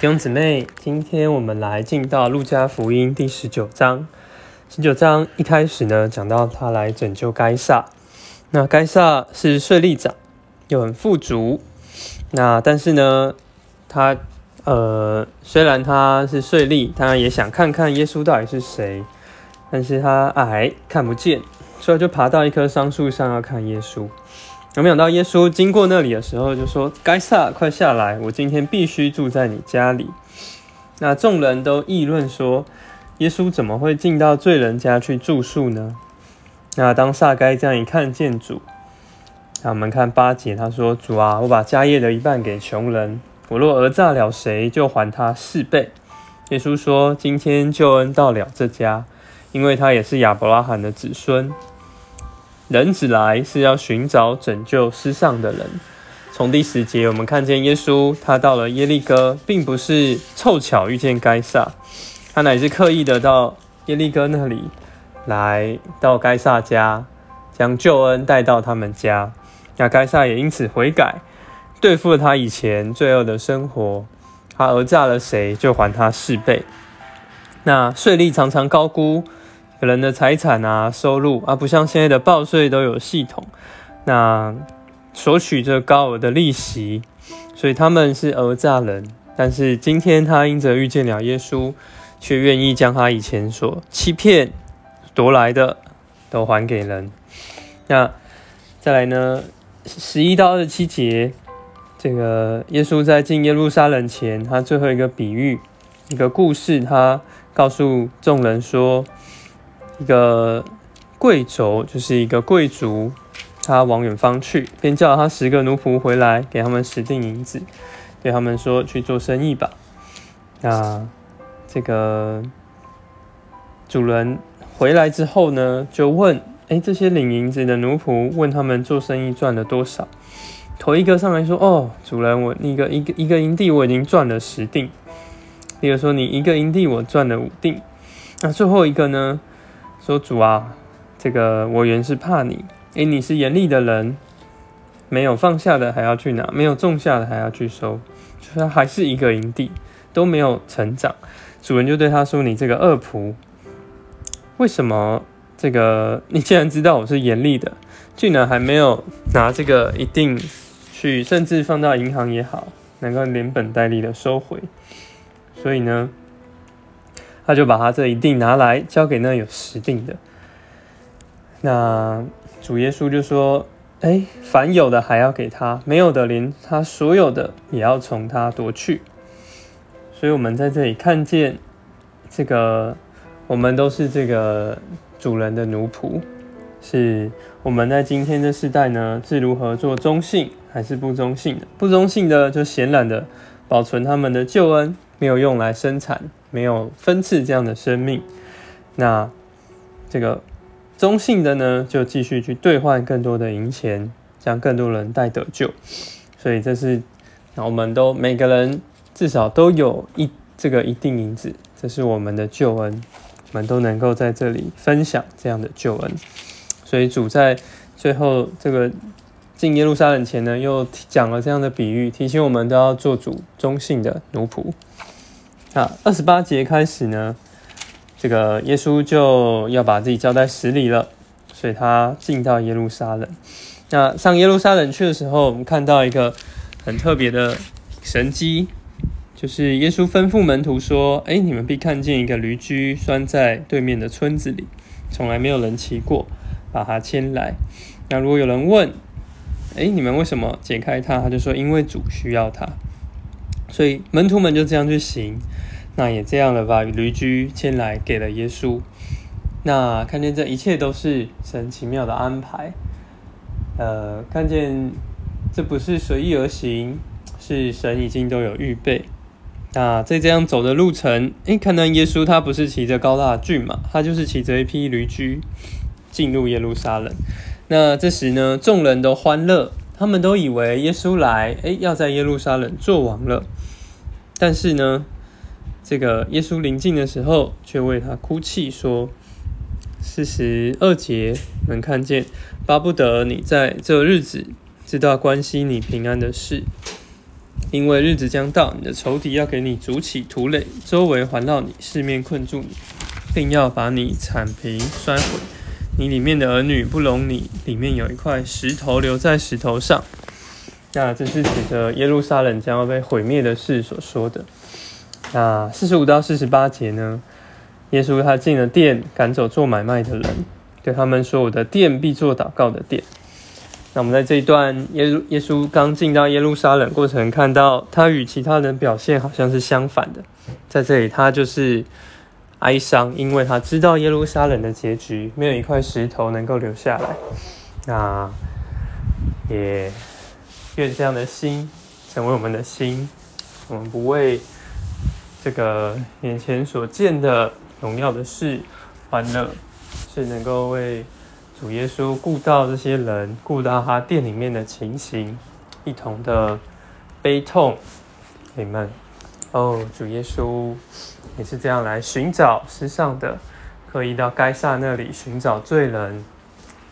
弟兄姊妹，今天我们来进到路加福音第十九章。十九章一开始呢，讲到他来拯救该撒。那该撒是税吏长，又很富足。那但是呢，他呃，虽然他是税吏，他也想看看耶稣到底是谁。但是他矮，看不见，所以就爬到一棵桑树上要看耶稣。有没想到耶稣经过那里的时候，就说：“该撒，快下来！我今天必须住在你家里。”那众人都议论说：“耶稣怎么会进到罪人家去住宿呢？”那当撒该这样一看见主，那我们看八节，他说：“主啊，我把家业的一半给穷人，我若讹诈了谁，就还他四倍。”耶稣说：“今天救恩到了这家，因为他也是亚伯拉罕的子孙。”人子来是要寻找拯救失丧的人。从第十节，我们看见耶稣，他到了耶利哥，并不是凑巧遇见该撒，他乃是刻意的到耶利哥那里来到该撒家，将救恩带到他们家。那该撒也因此悔改，对付了他以前罪恶的生活。他讹诈了谁，就还他四倍。那税吏常常高估。人的财产啊，收入啊，不像现在的报税都有系统，那索取这高额的利息，所以他们是讹诈人。但是今天他因着遇见了耶稣，却愿意将他以前所欺骗夺来的都还给人。那再来呢？十一到二十七节，这个耶稣在进耶路撒冷前，他最后一个比喻，一个故事，他告诉众人说。一个贵族就是一个贵族，他往远方去，便叫他十个奴仆回来，给他们十锭银子，对他们说去做生意吧。那这个主人回来之后呢，就问：哎，这些领银子的奴仆，问他们做生意赚了多少？头一个上来说：哦，主人，我一个一个一个银地我已经赚了十锭。第二说：你一个银地我赚了五锭。那最后一个呢？说主啊，这个我原是怕你，诶，你是严厉的人，没有放下的还要去拿，没有种下的还要去收，就是还是一个营地都没有成长。主人就对他说：“你这个恶仆，为什么这个你既然知道我是严厉的，竟然还没有拿这个一定去，甚至放到银行也好，能够连本带利的收回？所以呢？”他就把他这一锭拿来交给那有十锭的。那主耶稣就说：“哎，凡有的还要给他，没有的连他所有的也要从他夺去。”所以，我们在这里看见这个，我们都是这个主人的奴仆。是我们在今天的世代呢，是如何做中性还是不中性的？不中性的就显然的保存他们的救恩，没有用来生产。没有分次这样的生命，那这个中性的呢，就继续去兑换更多的银钱，将更多人带得救。所以这是，那我们都每个人至少都有一这个一定银子，这是我们的救恩，我们都能够在这里分享这样的救恩。所以主在最后这个进耶路撒冷前呢，又讲了这样的比喻，提醒我们都要做主中性的奴仆。那二十八节开始呢，这个耶稣就要把自己交在死里了，所以他进到耶路撒冷。那上耶路撒冷去的时候，我们看到一个很特别的神迹，就是耶稣吩咐门徒说：“哎，你们必看见一个驴驹拴在对面的村子里，从来没有人骑过，把它牵来。那如果有人问，哎，你们为什么解开它？他就说：因为主需要它。”所以门徒们就这样去行，那也这样了把驴驹牵来给了耶稣。那看见这一切都是神奇妙的安排，呃，看见这不是随意而行，是神已经都有预备。那在这样走的路程，诶，看到耶稣他不是骑着高大的骏马，他就是骑着一匹驴驹进入耶路撒冷。那这时呢，众人都欢乐，他们都以为耶稣来，诶，要在耶路撒冷做王了。但是呢，这个耶稣临近的时候，却为他哭泣，说：“四十二节能看见，巴不得你在这日子知道关心你平安的事。”因为日子将到，你的仇敌要给你筑起土垒，周围环绕你，四面困住你，并要把你铲平摔毁。你里面的儿女不容你，里面有一块石头留在石头上。那这是指着耶路撒冷将要被毁灭的事所说的。那四十五到四十八节呢？耶稣他进了店，赶走做买卖的人，对他们说：“我的店必做祷告的店。”那我们在这一段耶路耶稣刚进到耶路撒冷过程，看到他与其他人表现好像是相反的。在这里，他就是哀伤，因为他知道耶路撒冷的结局，没有一块石头能够留下来。那也愿这样的心成为我们的心，我们不为这个眼前所见的荣耀的事欢乐，是能够为。主耶稣顾到这些人，顾到他店里面的情形，一同的悲痛，你们哦，主耶稣也是这样来寻找世上的，可以到该撒那里寻找罪人，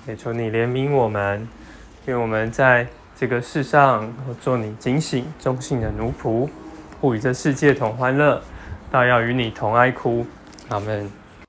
也求你怜悯我们，愿我们在这个世上我做你警醒忠信的奴仆，不与这世界同欢乐，倒要与你同哀哭。阿门。